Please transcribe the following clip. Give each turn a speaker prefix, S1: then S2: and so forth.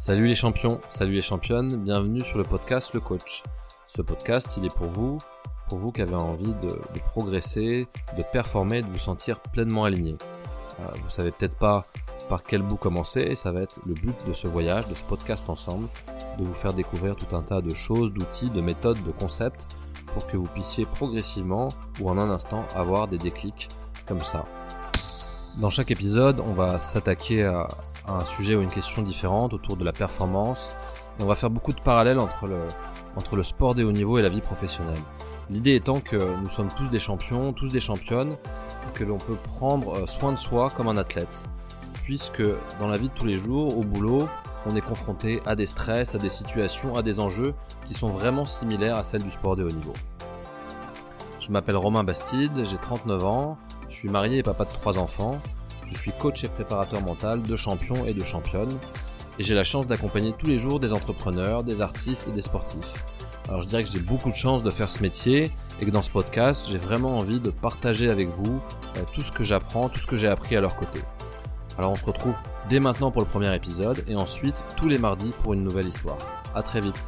S1: Salut les champions, salut les championnes, bienvenue sur le podcast Le Coach. Ce podcast, il est pour vous, pour vous qui avez envie de, progresser, de performer, de vous sentir pleinement aligné. Euh, vous savez peut-être pas par quel bout commencer, ça va être le but de ce voyage, de ce podcast ensemble, de vous faire découvrir tout un tas de choses, d'outils, de méthodes, de concepts, pour que vous puissiez progressivement ou en un instant avoir des déclics comme ça. Dans chaque épisode, on va s'attaquer à, un sujet ou une question différente autour de la performance. on va faire beaucoup de parallèles entre le, entre le sport des hauts niveaux et la vie professionnelle. L'idée étant que nous sommes tous des champions, tous des championnes, et que l'on peut prendre euh, soin de soi comme un athlète. Puisque dans la vie de tous les jours, au boulot, on est confronté à des stress, à des situations, à des enjeux qui sont vraiment similaires à celles du sport de haut niveau. Je m'appelle Romain Bastide, j'ai 39 ans, je suis marié et papa de 3 enfants, je suis coach et préparateur mental de champions et de championnes, et j'ai la chance d'accompagner tous les jours des entrepreneurs, des artistes et des sportifs. Alors je dirais que j'ai beaucoup de chance de faire ce métier et que dans ce podcast, j'ai vraiment envie de partager avec vous euh, tout ce que j'apprends, tout ce que j'ai appris à leur côté. Alors on se retrouve dès maintenant pour le premier épisode et ensuite tous les mardis pour une nouvelle histoire. A très vite